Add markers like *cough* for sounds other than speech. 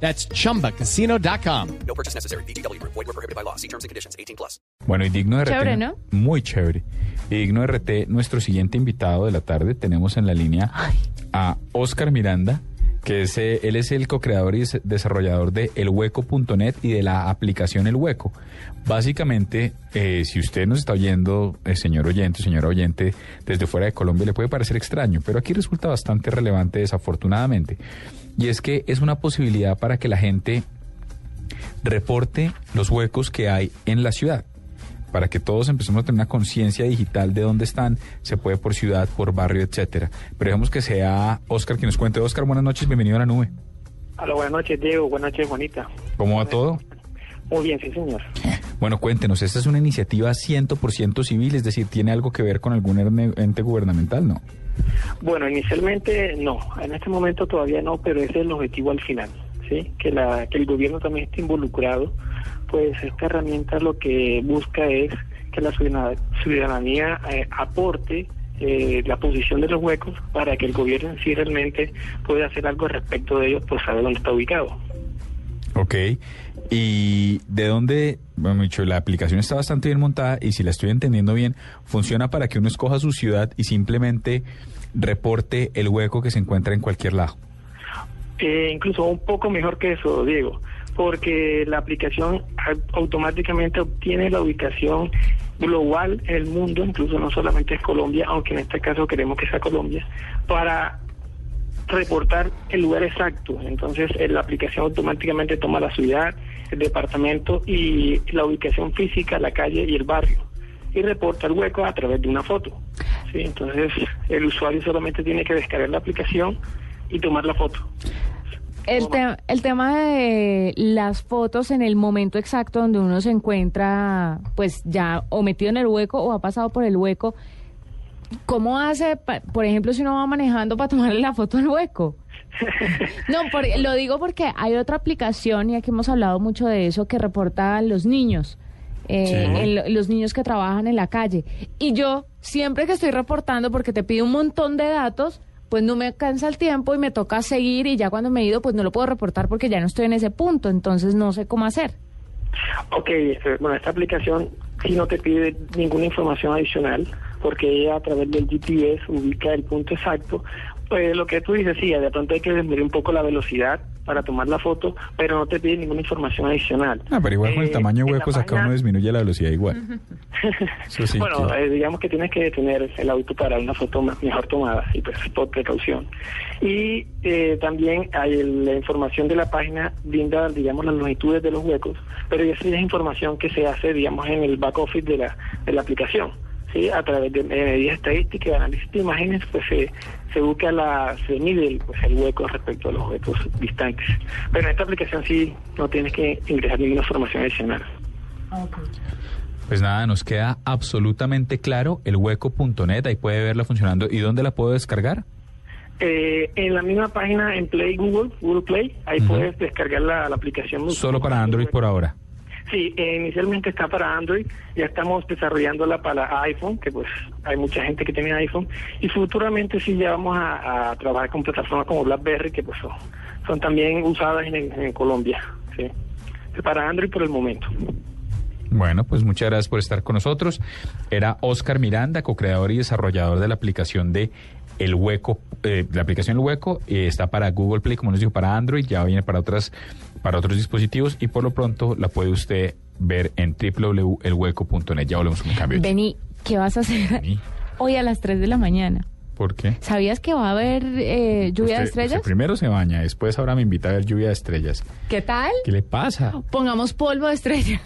That's chumbacasino.com. No purchase necessary. BGW. Void were prohibited by law. See terms and conditions. 18 plus. Bueno, y digno de RT. Chévere, ¿no? Muy chévere. Y digno de RT, nuestro siguiente invitado de la tarde, tenemos en la línea a Oscar Miranda, que es, eh, él es el co-creador y des- desarrollador de elhueco.net y de la aplicación El Hueco. Básicamente, eh, si usted nos está oyendo, eh, señor oyente, señora oyente, desde fuera de Colombia, le puede parecer extraño, pero aquí resulta bastante relevante desafortunadamente. Y es que es una posibilidad para que la gente reporte los huecos que hay en la ciudad. Para que todos empecemos a tener una conciencia digital de dónde están, se puede por ciudad, por barrio, etcétera. Pero dejemos que sea Oscar quien nos cuente. Oscar, buenas noches, bienvenido a la nube. Hola, buenas noches, Diego. Buenas noches, Juanita. ¿Cómo va todo? Muy bien, sí, señor. *laughs* Bueno, cuéntenos, esta es una iniciativa 100% civil, es decir, ¿tiene algo que ver con algún ente gubernamental? No. Bueno, inicialmente no. En este momento todavía no, pero ese es el objetivo al final, ¿sí? Que, la, que el gobierno también esté involucrado. Pues esta herramienta lo que busca es que la ciudadanía eh, aporte eh, la posición de los huecos para que el gobierno en sí realmente pueda hacer algo respecto de ellos, pues saber dónde está ubicado. Ok. ¿Y de dónde, bueno, dicho, la aplicación está bastante bien montada y si la estoy entendiendo bien, funciona para que uno escoja su ciudad y simplemente reporte el hueco que se encuentra en cualquier lado? Eh, incluso un poco mejor que eso, Diego, porque la aplicación au- automáticamente obtiene la ubicación global en el mundo, incluso no solamente es Colombia, aunque en este caso queremos que sea Colombia, para reportar el lugar exacto. Entonces eh, la aplicación automáticamente toma la ciudad, el departamento y la ubicación física, la calle y el barrio y reporta el hueco a través de una foto. ¿sí? Entonces el usuario solamente tiene que descargar la aplicación y tomar la foto. El, te- el tema de las fotos en el momento exacto donde uno se encuentra, pues ya o metido en el hueco o ha pasado por el hueco, ¿cómo hace, por ejemplo, si uno va manejando para tomarle la foto al hueco? *laughs* No, por- lo digo porque hay otra aplicación, y aquí hemos hablado mucho de eso, que reporta a los niños. eh, Sí. el- los niños que trabajan en la calle. Y yo, siempre que estoy reportando, porque te pide un montón de datos, pues no me cansa el tiempo y me toca seguir y ya cuando me he ido, pues no lo puedo reportar porque ya no estoy en ese punto, entonces no sé cómo hacer. Ok, este, bueno, esta aplicación sí no te pide ninguna información adicional porque ella a través del GPS ubica el punto exacto. Pues lo que tú dices, sí, de pronto hay que disminuir un poco la velocidad para tomar la foto, pero no te pide ninguna información adicional. Ah, pero igual con el Eh, tamaño huecos acá página- uno disminuye la velocidad igual. *laughs* Eso sí. bueno, que- eh, digamos que tienes que tener el auto para una foto más, mejor tomada y pues por precaución. Y eh, también hay el- la información de la página brinda, digamos, las longitudes de los huecos, pero esa es información que se hace, digamos, en el back office de la, de la aplicación. ¿Sí? A través de medidas estadísticas, de análisis de imágenes, pues se, se busca la, se mide el, pues, el hueco respecto a los huecos distantes. Pero en esta aplicación sí no tienes que ingresar ninguna información adicional. Pues nada, nos queda absolutamente claro el hueco.net, ahí puede verla funcionando. ¿Y dónde la puedo descargar? Eh, en la misma página en Play Google, Google Play, ahí puedes descargar la, la aplicación. Solo para Android por ahora. Sí, inicialmente está para Android, ya estamos desarrollándola para iPhone, que pues hay mucha gente que tiene iPhone, y futuramente sí ya vamos a, trabajar con plataformas como BlackBerry, que pues son, también usadas en, en Colombia, sí. Para Android por el momento. Bueno, pues muchas gracias por estar con nosotros. Era Oscar Miranda, co-creador y desarrollador de la aplicación de El Hueco, eh, la aplicación El Hueco, eh, está para Google Play, como nos dijo, para Android, ya viene para otras, para otros dispositivos y por lo pronto la puede usted ver en www.elhueco.net. Ya volvemos con un cambio. Beni, ¿qué vas a hacer Beni. hoy a las 3 de la mañana? ¿Por qué? ¿Sabías que va a haber eh, lluvia de estrellas? usted primero se baña, después ahora me invita a ver lluvia de estrellas. ¿Qué tal? ¿Qué le pasa? Pongamos polvo de estrellas.